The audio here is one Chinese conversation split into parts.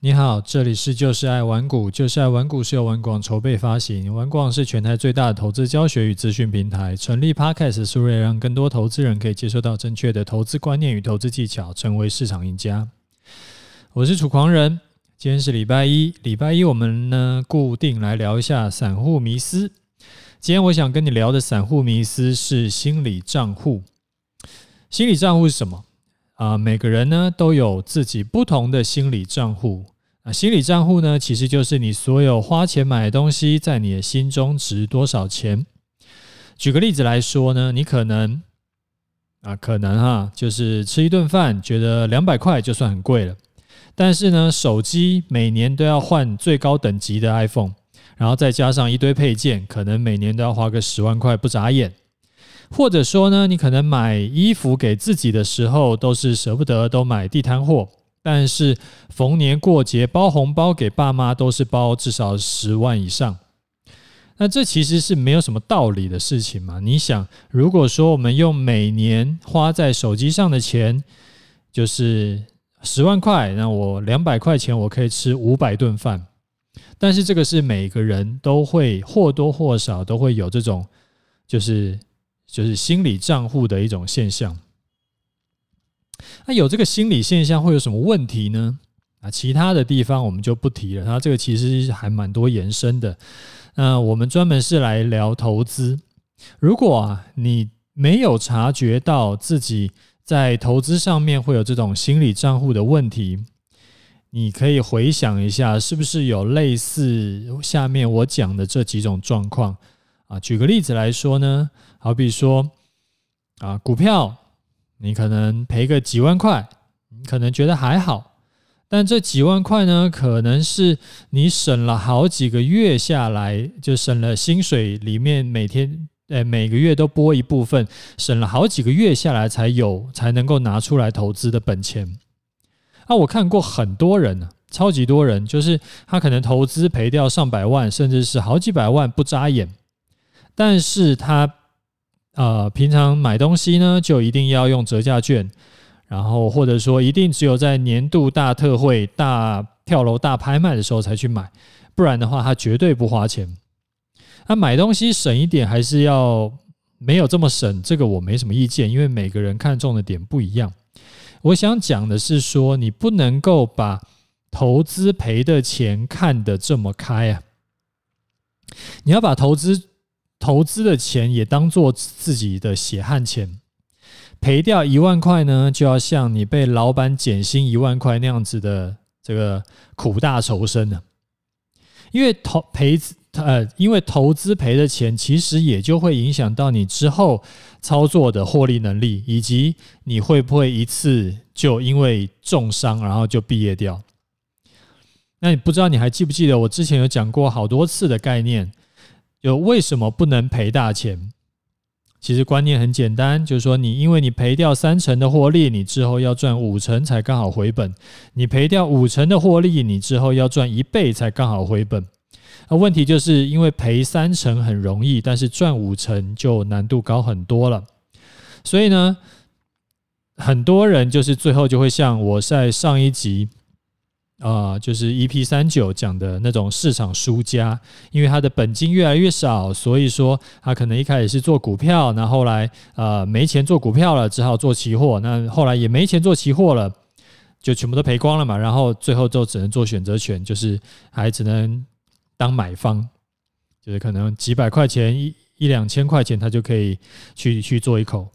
你好，这里是就是爱玩股，就是爱玩股是由玩广筹备发行，玩广是全台最大的投资教学与资讯平台。成立 Podcast 是为了让更多投资人可以接受到正确的投资观念与投资技巧，成为市场赢家。我是楚狂人，今天是礼拜一，礼拜一我们呢固定来聊一下散户迷思。今天我想跟你聊的散户迷思是心理账户。心理账户是什么？啊，每个人呢都有自己不同的心理账户。啊，心理账户呢，其实就是你所有花钱买的东西，在你的心中值多少钱。举个例子来说呢，你可能啊，可能哈，就是吃一顿饭，觉得两百块就算很贵了。但是呢，手机每年都要换最高等级的 iPhone，然后再加上一堆配件，可能每年都要花个十万块不眨眼。或者说呢，你可能买衣服给自己的时候，都是舍不得都买地摊货。但是逢年过节包红包给爸妈都是包至少十万以上，那这其实是没有什么道理的事情嘛？你想，如果说我们用每年花在手机上的钱就是十万块，那我两百块钱我可以吃五百顿饭，但是这个是每个人都会或多或少都会有这种就是就是心理账户的一种现象。那有这个心理现象会有什么问题呢？啊，其他的地方我们就不提了。它这个其实还蛮多延伸的。那我们专门是来聊投资。如果啊你没有察觉到自己在投资上面会有这种心理账户的问题，你可以回想一下，是不是有类似下面我讲的这几种状况啊？举个例子来说呢，好比说啊，股票。你可能赔个几万块，你可能觉得还好，但这几万块呢，可能是你省了好几个月下来，就省了薪水里面每天，呃，每个月都拨一部分，省了好几个月下来才有，才能够拿出来投资的本钱。啊，我看过很多人呢，超级多人，就是他可能投资赔掉上百万，甚至是好几百万不眨眼，但是他。呃，平常买东西呢，就一定要用折价券，然后或者说一定只有在年度大特惠、大跳楼、大拍卖的时候才去买，不然的话他绝对不花钱。那买东西省一点还是要没有这么省，这个我没什么意见，因为每个人看重的点不一样。我想讲的是说，你不能够把投资赔的钱看得这么开啊，你要把投资。投资的钱也当做自己的血汗钱，赔掉一万块呢，就要像你被老板减薪一万块那样子的这个苦大仇深呢。因为投赔呃，因为投资赔的钱，其实也就会影响到你之后操作的获利能力，以及你会不会一次就因为重伤然后就毕业掉。那你不知道你还记不记得我之前有讲过好多次的概念？就为什么不能赔大钱？其实观念很简单，就是说你因为你赔掉三成的获利，你之后要赚五成才刚好回本；你赔掉五成的获利，你之后要赚一倍才刚好回本。那问题就是因为赔三成很容易，但是赚五成就难度高很多了。所以呢，很多人就是最后就会像我在上一集。啊、就是 EP 三九讲的那种市场输家，因为他的本金越来越少，所以说他可能一开始是做股票，那后来呃没钱做股票了，只好做期货，那后来也没钱做期货了，就全部都赔光了嘛，然后最后就只能做选择权，就是还只能当买方，就是可能几百块钱一一两千块钱他就可以去去做一口，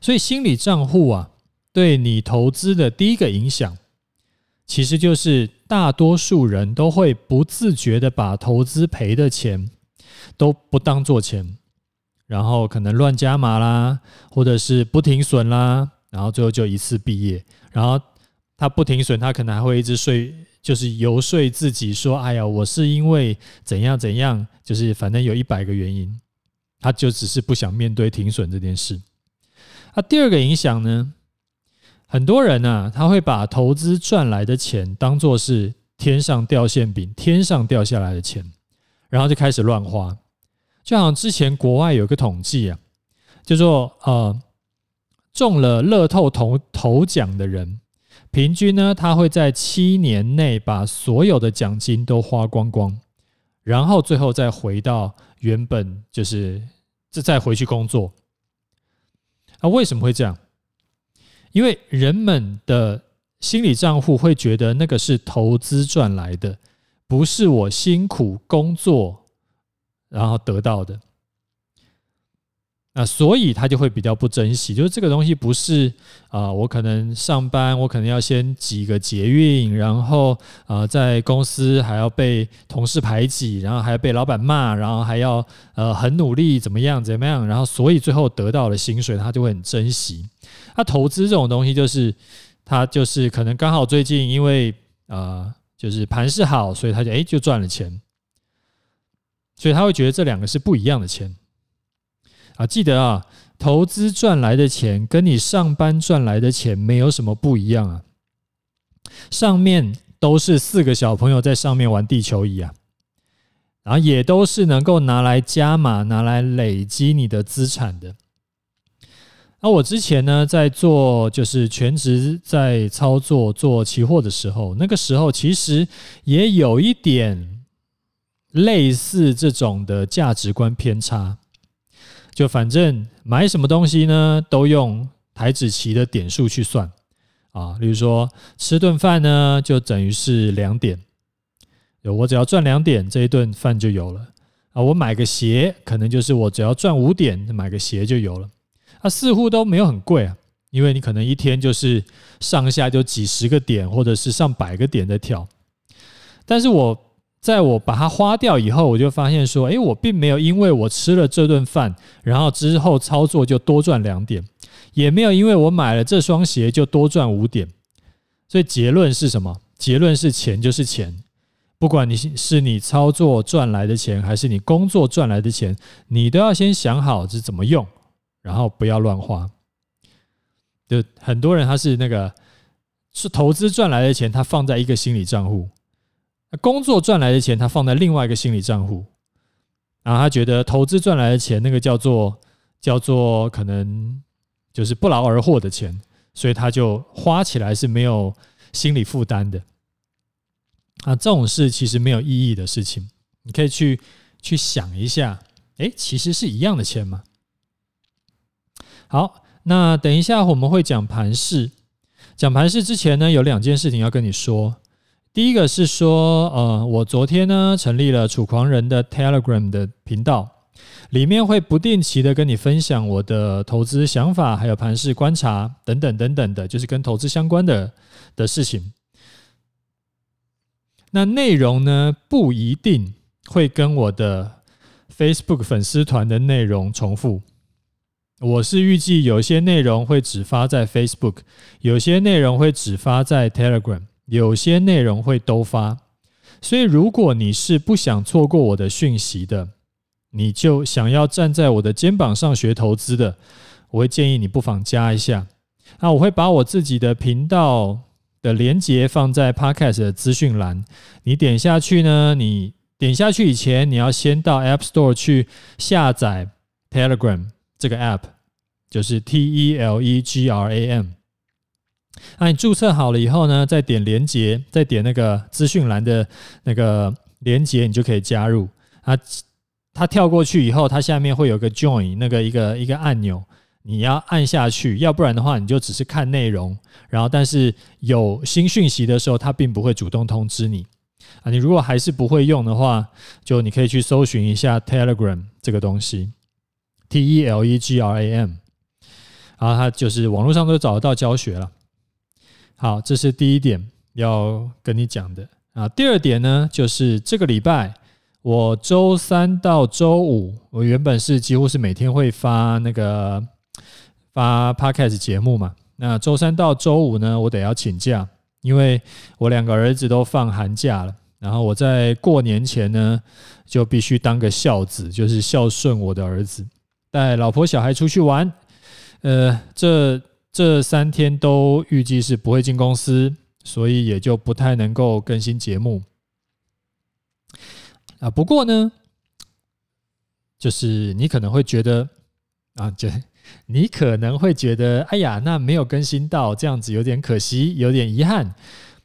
所以心理账户啊，对你投资的第一个影响。其实就是大多数人都会不自觉的把投资赔的钱都不当做钱，然后可能乱加码啦，或者是不停损啦，然后最后就一次毕业。然后他不停损，他可能还会一直睡，就是游说自己说：“哎呀，我是因为怎样怎样，就是反正有一百个原因，他就只是不想面对停损这件事。”那第二个影响呢？很多人呢、啊，他会把投资赚来的钱当做是天上掉馅饼、天上掉下来的钱，然后就开始乱花。就好像之前国外有个统计啊，就说呃，中了乐透头头奖的人，平均呢，他会在七年内把所有的奖金都花光光，然后最后再回到原本，就是再再回去工作。啊，为什么会这样？因为人们的心理账户会觉得那个是投资赚来的，不是我辛苦工作然后得到的。那所以他就会比较不珍惜，就是这个东西不是啊，我可能上班，我可能要先挤个捷运，然后啊，在公司还要被同事排挤，然后还要被老板骂，然后还要呃很努力怎么样怎么样，然后所以最后得到了薪水，他就会很珍惜。他投资这种东西，就是他就是可能刚好最近因为啊，就是盘势好，所以他就哎就赚了钱，所以他会觉得这两个是不一样的钱。啊，记得啊，投资赚来的钱跟你上班赚来的钱没有什么不一样啊。上面都是四个小朋友在上面玩地球仪啊，然后也都是能够拿来加码、拿来累积你的资产的。那我之前呢，在做就是全职在操作做期货的时候，那个时候其实也有一点类似这种的价值观偏差。就反正买什么东西呢，都用台子期的点数去算啊。例如说吃顿饭呢，就等于是两点。我只要赚两点，这一顿饭就有了啊。我买个鞋，可能就是我只要赚五点，买个鞋就有了。啊，似乎都没有很贵啊，因为你可能一天就是上下就几十个点，或者是上百个点在跳。但是我。在我把它花掉以后，我就发现说，诶，我并没有因为我吃了这顿饭，然后之后操作就多赚两点，也没有因为我买了这双鞋就多赚五点。所以结论是什么？结论是钱就是钱，不管你是你操作赚来的钱，还是你工作赚来的钱，你都要先想好是怎么用，然后不要乱花。就很多人他是那个是投资赚来的钱，他放在一个心理账户。工作赚来的钱，他放在另外一个心理账户，然后他觉得投资赚来的钱，那个叫做叫做可能就是不劳而获的钱，所以他就花起来是没有心理负担的。啊，这种事其实没有意义的事情，你可以去去想一下，诶，其实是一样的钱吗？好，那等一下我们会讲盘势，讲盘势之前呢，有两件事情要跟你说。第一个是说，呃，我昨天呢成立了楚狂人的 Telegram 的频道，里面会不定期的跟你分享我的投资想法，还有盘势观察等等等等的，就是跟投资相关的的事情。那内容呢不一定会跟我的 Facebook 粉丝团的内容重复，我是预计有些内容会只发在 Facebook，有些内容会只发在 Telegram。有些内容会都发，所以如果你是不想错过我的讯息的，你就想要站在我的肩膀上学投资的，我会建议你不妨加一下。那我会把我自己的频道的连接放在 Podcast 的资讯栏，你点下去呢，你点下去以前，你要先到 App Store 去下载 Telegram 这个 App，就是 T E L E G R A M。那你注册好了以后呢，再点连接，再点那个资讯栏的那个连接，你就可以加入。啊，它跳过去以后，它下面会有个 Join 那个一个一个按钮，你要按下去，要不然的话，你就只是看内容。然后，但是有新讯息的时候，它并不会主动通知你。啊，你如果还是不会用的话，就你可以去搜寻一下 Telegram 这个东西，T E L E G R A M，然后它就是网络上都找得到教学了。好，这是第一点要跟你讲的啊。第二点呢，就是这个礼拜我周三到周五，我原本是几乎是每天会发那个发 Podcast 节目嘛。那周三到周五呢，我得要请假，因为我两个儿子都放寒假了。然后我在过年前呢，就必须当个孝子，就是孝顺我的儿子，带老婆小孩出去玩。呃，这。这三天都预计是不会进公司，所以也就不太能够更新节目啊。不过呢，就是你可能会觉得啊，这你可能会觉得，哎呀，那没有更新到，这样子有点可惜，有点遗憾。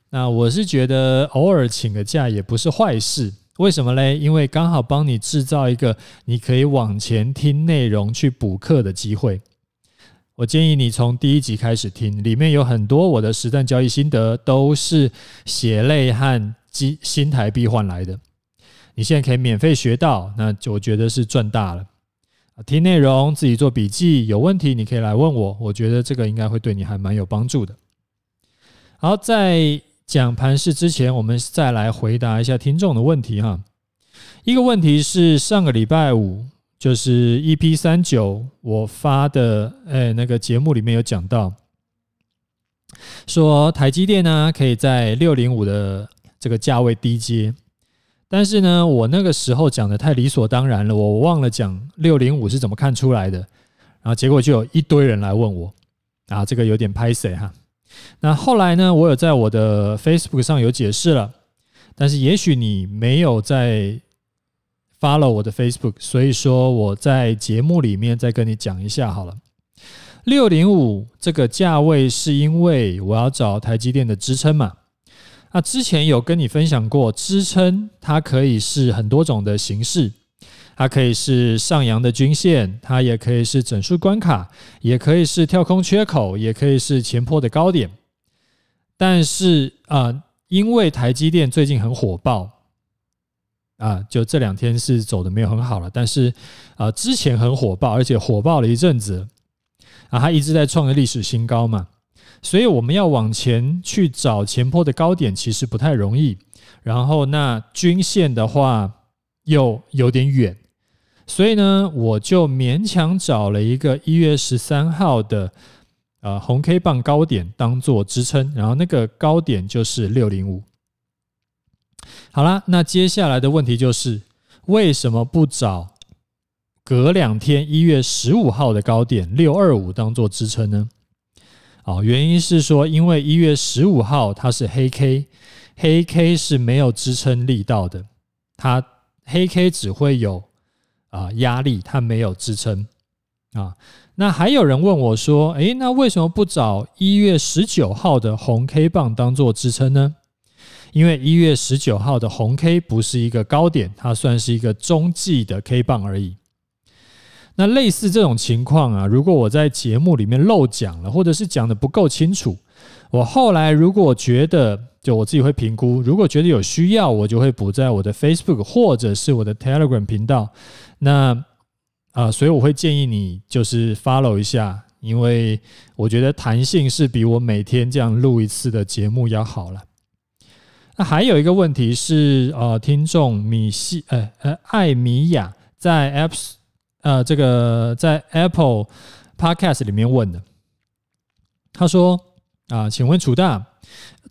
那我是觉得偶尔请个假也不是坏事。为什么嘞？因为刚好帮你制造一个你可以往前听内容去补课的机会。我建议你从第一集开始听，里面有很多我的实战交易心得，都是血泪和金新台币换来的。你现在可以免费学到，那我觉得是赚大了。听内容自己做笔记，有问题你可以来问我，我觉得这个应该会对你还蛮有帮助的。好，在讲盘势之前，我们再来回答一下听众的问题哈。一个问题是上个礼拜五。就是 EP 三九我发的，哎，那个节目里面有讲到，说台积电呢可以在六零五的这个价位低接，但是呢，我那个时候讲的太理所当然了，我忘了讲六零五是怎么看出来的，然后结果就有一堆人来问我，啊，这个有点拍谁哈。那后来呢，我有在我的 Facebook 上有解释了，但是也许你没有在。follow 我的 Facebook，所以说我在节目里面再跟你讲一下好了。六零五这个价位是因为我要找台积电的支撑嘛？那之前有跟你分享过，支撑它可以是很多种的形式，它可以是上扬的均线，它也可以是整数关卡，也可以是跳空缺口，也可以是前坡的高点。但是啊、因为台积电最近很火爆。啊，就这两天是走的没有很好了，但是啊，之前很火爆，而且火爆了一阵子，啊，它一直在创个历史新高嘛，所以我们要往前去找前坡的高点，其实不太容易。然后那均线的话又有点远，所以呢，我就勉强找了一个一月十三号的呃红 K 棒高点当做支撑，然后那个高点就是六零五。好啦，那接下来的问题就是，为什么不找隔两天一月十五号的高点六二五当做支撑呢？哦，原因是说，因为一月十五号它是黑 K，黑 K 是没有支撑力道的，它黑 K 只会有啊压力，它没有支撑啊。那还有人问我说，诶，那为什么不找一月十九号的红 K 棒当做支撑呢？因为一月十九号的红 K 不是一个高点，它算是一个中继的 K 棒而已。那类似这种情况啊，如果我在节目里面漏讲了，或者是讲得不够清楚，我后来如果觉得，就我自己会评估，如果觉得有需要，我就会补在我的 Facebook 或者是我的 Telegram 频道。那啊、所以我会建议你就是 follow 一下，因为我觉得弹性是比我每天这样录一次的节目要好了。那还有一个问题是，呃，听众米西，呃呃，艾米亚在 Apps，呃，这个在 Apple Podcast 里面问的，他说啊，请问楚大，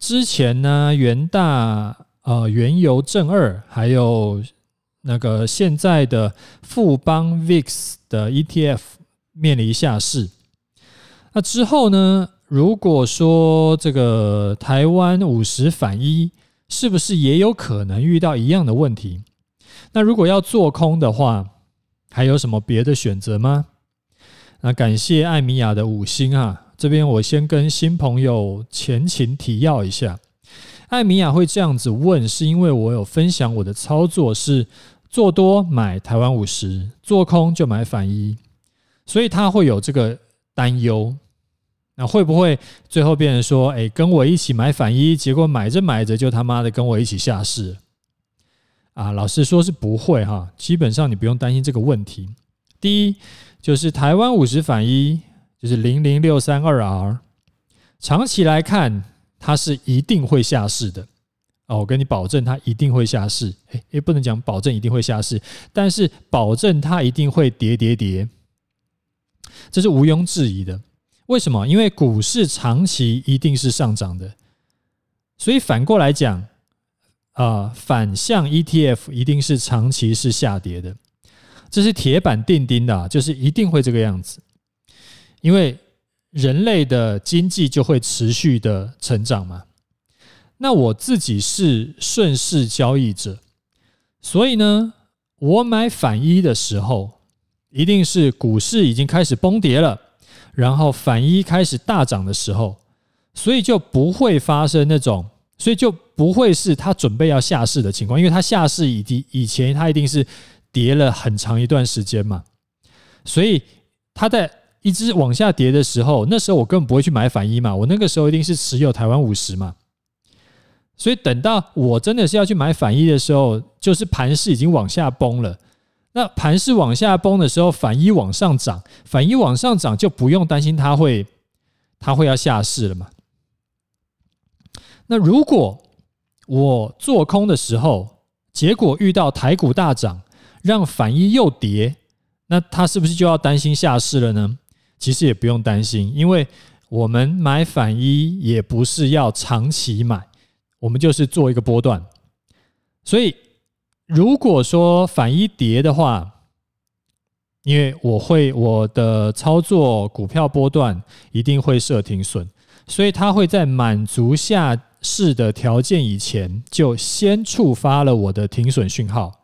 之前呢，元大呃原油正二，还有那个现在的富邦 VIX 的 ETF 面临下市，那之后呢，如果说这个台湾五十反一。是不是也有可能遇到一样的问题？那如果要做空的话，还有什么别的选择吗？那感谢艾米亚的五星啊！这边我先跟新朋友前情提要一下，艾米亚会这样子问，是因为我有分享我的操作是做多买台湾五十，做空就买反一，所以他会有这个担忧。那会不会最后变成说，哎，跟我一起买反一，结果买着买着就他妈的跟我一起下市啊？老实说是不会哈，基本上你不用担心这个问题。第一就是台湾五十反一，就是零零六三二 R，长期来看它是一定会下市的哦，我跟你保证它一定会下市。哎，也不能讲保证一定会下市，但是保证它一定会跌跌跌，这是毋庸置疑的。为什么？因为股市长期一定是上涨的，所以反过来讲，啊，反向 ETF 一定是长期是下跌的，这是铁板钉钉的，就是一定会这个样子。因为人类的经济就会持续的成长嘛。那我自己是顺势交易者，所以呢，我买反一的时候。一定是股市已经开始崩跌了，然后反一开始大涨的时候，所以就不会发生那种，所以就不会是他准备要下市的情况，因为他下市以及以前他一定是跌了很长一段时间嘛，所以他在一直往下跌的时候，那时候我根本不会去买反一嘛，我那个时候一定是持有台湾五十嘛，所以等到我真的是要去买反一的时候，就是盘势已经往下崩了。那盘势往下崩的时候，反一往上涨，反一往上涨就不用担心它会，它会要下市了嘛。那如果我做空的时候，结果遇到台股大涨，让反一又跌，那它是不是就要担心下市了呢？其实也不用担心，因为我们买反一也不是要长期买，我们就是做一个波段，所以。如果说反一跌的话，因为我会我的操作股票波段一定会设停损，所以它会在满足下市的条件以前，就先触发了我的停损讯号。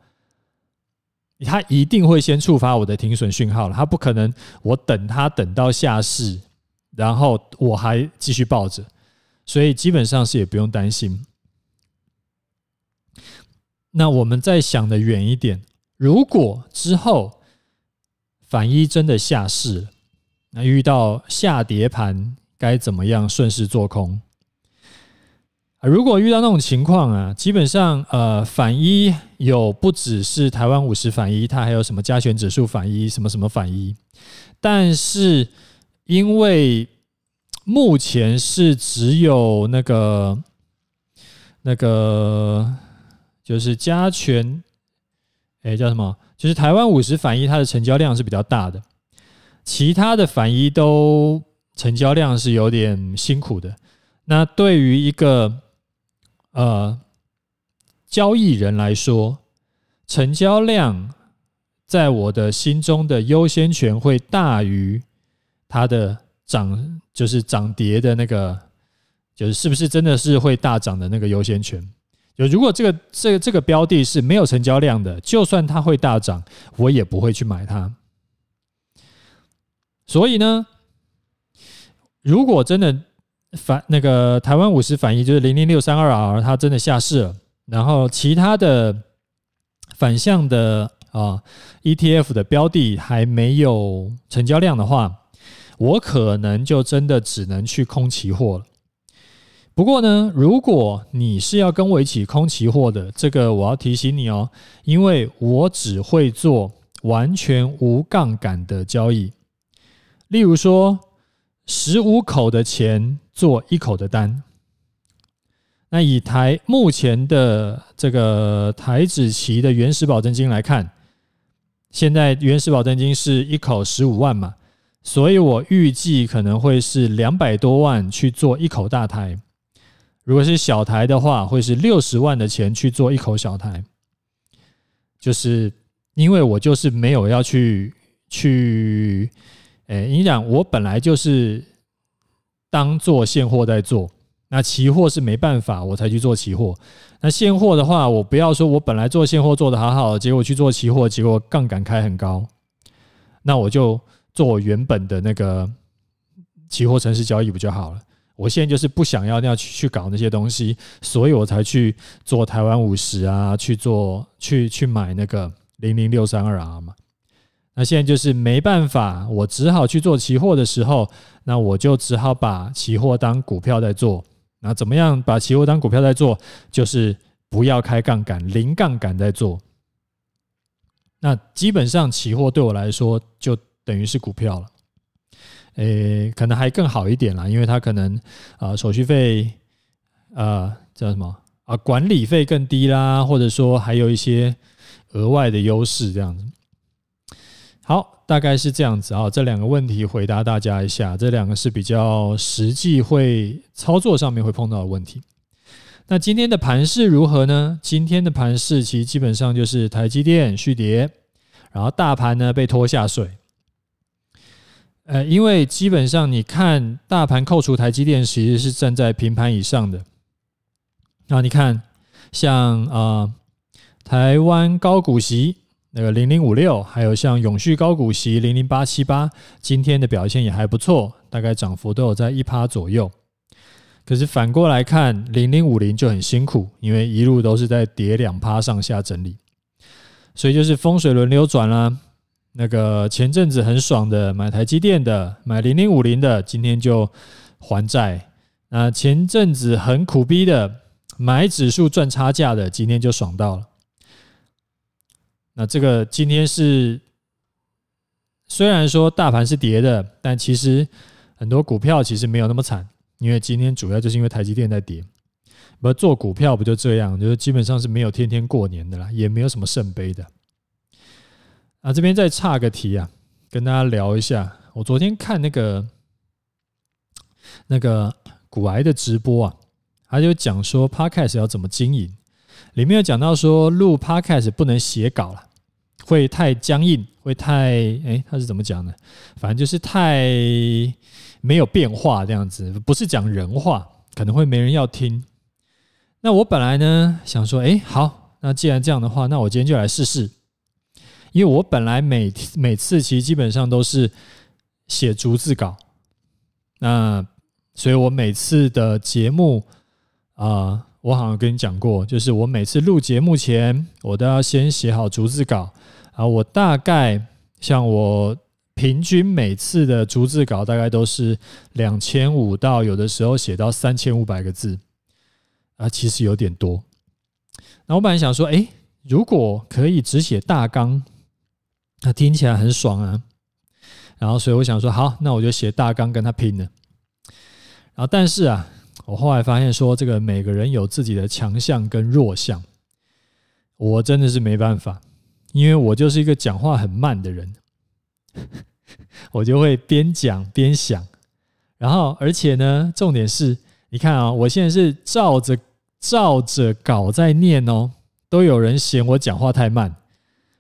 它一定会先触发我的停损讯号了，它不可能我等它等到下市，然后我还继续抱着，所以基本上是也不用担心。那我们再想的远一点，如果之后反一真的下市，那遇到下跌盘该怎么样顺势做空？啊如果遇到那种情况啊，基本上呃反一有不只是台湾五十反一，它还有什么加权指数反一，什么什么反一，但是因为目前是只有那个那个。就是加权，哎，叫什么？就是台湾五十反一，它的成交量是比较大的，其他的反一都成交量是有点辛苦的。那对于一个呃交易人来说，成交量在我的心中的优先权会大于它的涨，就是涨跌的那个，就是是不是真的是会大涨的那个优先权。就如果这个这个这个标的是没有成交量的，就算它会大涨，我也不会去买它。所以呢，如果真的反那个台湾五十反一就是零零六三二 R，它真的下市了，然后其他的反向的啊 ETF 的标的还没有成交量的话，我可能就真的只能去空期货了。不过呢，如果你是要跟我一起空期货的，这个我要提醒你哦，因为我只会做完全无杠杆的交易。例如说，十五口的钱做一口的单。那以台目前的这个台子期的原始保证金来看，现在原始保证金是一口十五万嘛，所以我预计可能会是两百多万去做一口大台。如果是小台的话，会是六十万的钱去做一口小台，就是因为我就是没有要去去，诶，你讲我本来就是当做现货在做，那期货是没办法，我才去做期货。那现货的话，我不要说我本来做现货做得好好，结果去做期货，结果杠杆开很高，那我就做我原本的那个期货程式交易不就好了？我现在就是不想要那样去去搞那些东西，所以我才去做台湾五十啊，去做去去买那个零零六三二 R 嘛。那现在就是没办法，我只好去做期货的时候，那我就只好把期货当股票在做。那怎么样把期货当股票在做？就是不要开杠杆，零杠杆在做。那基本上期货对我来说就等于是股票了。诶，可能还更好一点啦，因为它可能啊、手续费啊叫什么啊管理费更低啦，或者说还有一些额外的优势这样子。好，大概是这样子啊。这两个问题回答大家一下，这两个是比较实际会操作上面会碰到的问题。那今天的盘势如何呢？今天的盘势其实基本上就是台积电续跌，然后大盘呢被拖下水。呃，因为基本上你看大盘扣除台积电，其实是站在平盘以上的。那你看，像啊、台湾高股息，那个零零五六，还有像永续高股息零零八七八，今天的表现也还不错，大概涨幅都有在一趴左右。可是反过来看，零零五零就很辛苦，因为一路都是在跌两趴上下整理，所以就是风水轮流转啦。那个前阵子很爽的买台积电的，买零零五零的，今天就还债。那前阵子很苦逼的买指数赚差价的，今天就爽到了。那这个今天是虽然说大盘是跌的，但其实很多股票其实没有那么惨，因为今天主要就是因为台积电在跌。不做股票不就这样，就是基本上是没有天天过年的啦，也没有什么圣杯的。啊，这边再岔个题啊，跟大家聊一下，我昨天看那个那个。股癌的直播啊，他就讲说 Podcast 要怎么经营，里面有讲到说录 Podcast 不能写稿了，会太僵硬，会太诶，他是怎么讲的？反正就是太没有变化这样子，不是讲人话，可能会没人要听。那我本来呢想说，诶，好，那既然这样的话，那我今天就来试试，因为我本来每每次其实基本上都是写逐字稿，那。所以我每次的节目啊，我好像跟你讲过，就是我每次录节目前，我都要先写好逐字稿啊。我大概像我平均每次的逐字稿大概都是两千五到有的时候写到三千五百个字啊，其实有点多。那我本来想说，诶，如果可以只写大纲，那听起来很爽啊。然后所以我想说，好，那我就写大纲跟他拼了。啊，但是啊，我后来发现说，这个每个人有自己的强项跟弱项，我真的是没办法，因为我就是一个讲话很慢的人，我就会边讲边想，然后而且呢，重点是，你看啊，我现在是照着照着稿在念哦，都有人嫌我讲话太慢，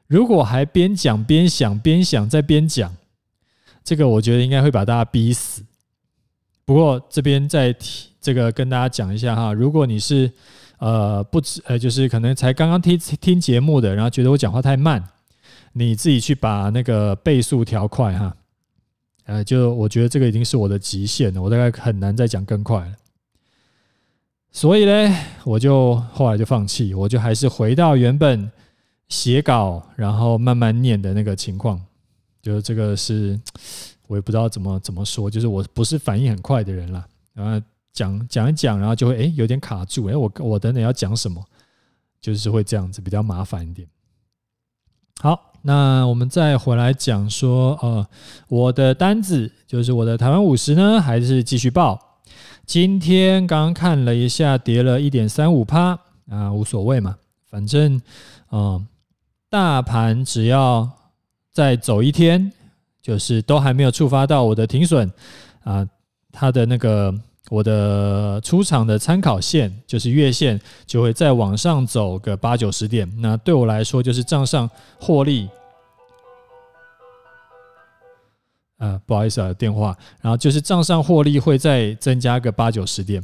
如果还边讲边想边想再边讲，这个我觉得应该会把大家逼死。不过这边再提这个跟大家讲一下哈，如果你是呃不止呃就是可能才刚刚听听节目的，然后觉得我讲话太慢，你自己去把那个倍速调快哈，呃就我觉得这个已经是我的极限了，我大概很难再讲更快了。所以呢，我就后来就放弃，我就还是回到原本写稿然后慢慢念的那个情况，就是这个是。我也不知道怎么怎么说，就是我不是反应很快的人啦。然后讲讲一讲，然后就会哎有点卡住，哎我我等等要讲什么，就是会这样子比较麻烦一点。好，那我们再回来讲说，呃，我的单子就是我的台湾五十呢，还是继续报。今天刚看了一下，跌了一点三五趴啊，无所谓嘛，反正嗯、大盘只要再走一天。就是都还没有触发到我的停损啊，它的那个我的出场的参考线就是月线，就会再往上走个八九十点。那对我来说就是账上获利啊，不好意思啊，电话。然后就是账上获利会再增加个八九十点。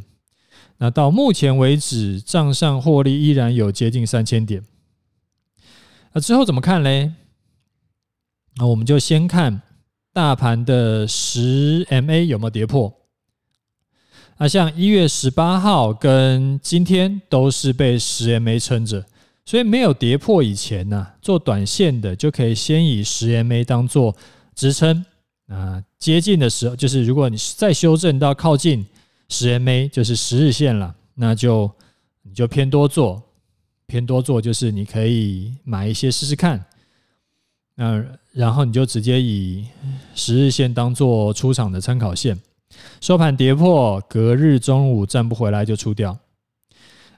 那到目前为止，账上获利依然有接近三千点。那之后怎么看嘞？那我们就先看。大盘的十 MA 有没有跌破？那像一月十八号跟今天都是被十 MA 撑着，所以没有跌破以前呢，做短线的就可以先以十 MA 当做支撑啊。接近的时候，就是如果你再修正到靠近十 MA，就是十日线了，那就你就偏多做，偏多做就是你可以买一些试试看。那然后你就直接以十日线当做出场的参考线，收盘跌破，隔日中午站不回来就出掉。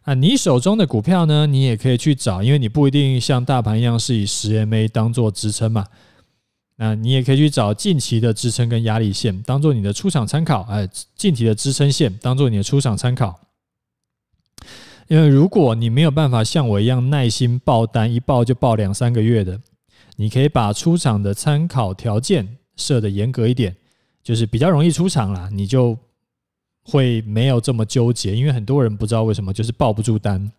啊，你手中的股票呢，你也可以去找，因为你不一定像大盘一样是以十 MA 当做支撑嘛。那你也可以去找近期的支撑跟压力线，当做你的出场参考。哎，近期的支撑线当做你的出场参考。因为如果你没有办法像我一样耐心爆单，一爆就爆两三个月的。你可以把出场的参考条件设的严格一点，就是比较容易出场啦，你就会没有这么纠结。因为很多人不知道为什么就是抱不住单，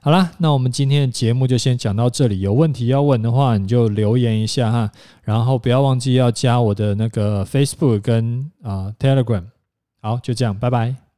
好啦，那我们今天的节目就先讲到这里。有问题要问的话，你就留言一下哈。然后不要忘记要加我的那个 Facebook 跟啊、呃、Telegram。好，就这样，拜拜。